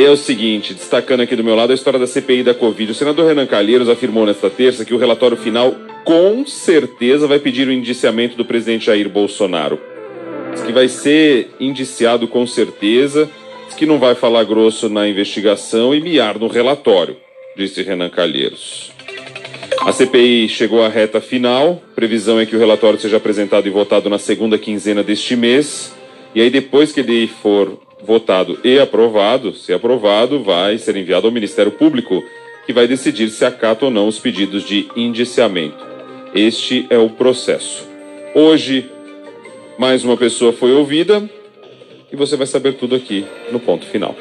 É o seguinte, destacando aqui do meu lado a história da CPI da Covid. O senador Renan Calheiros afirmou nesta terça que o relatório final com certeza vai pedir o indiciamento do presidente Jair Bolsonaro. Diz que vai ser indiciado com certeza, diz que não vai falar grosso na investigação e miar no relatório, disse Renan Calheiros. A CPI chegou à reta final. Previsão é que o relatório seja apresentado e votado na segunda quinzena deste mês. E aí, depois que ele for votado e aprovado, se aprovado, vai ser enviado ao Ministério Público, que vai decidir se acata ou não os pedidos de indiciamento. Este é o processo. Hoje, mais uma pessoa foi ouvida e você vai saber tudo aqui no ponto final.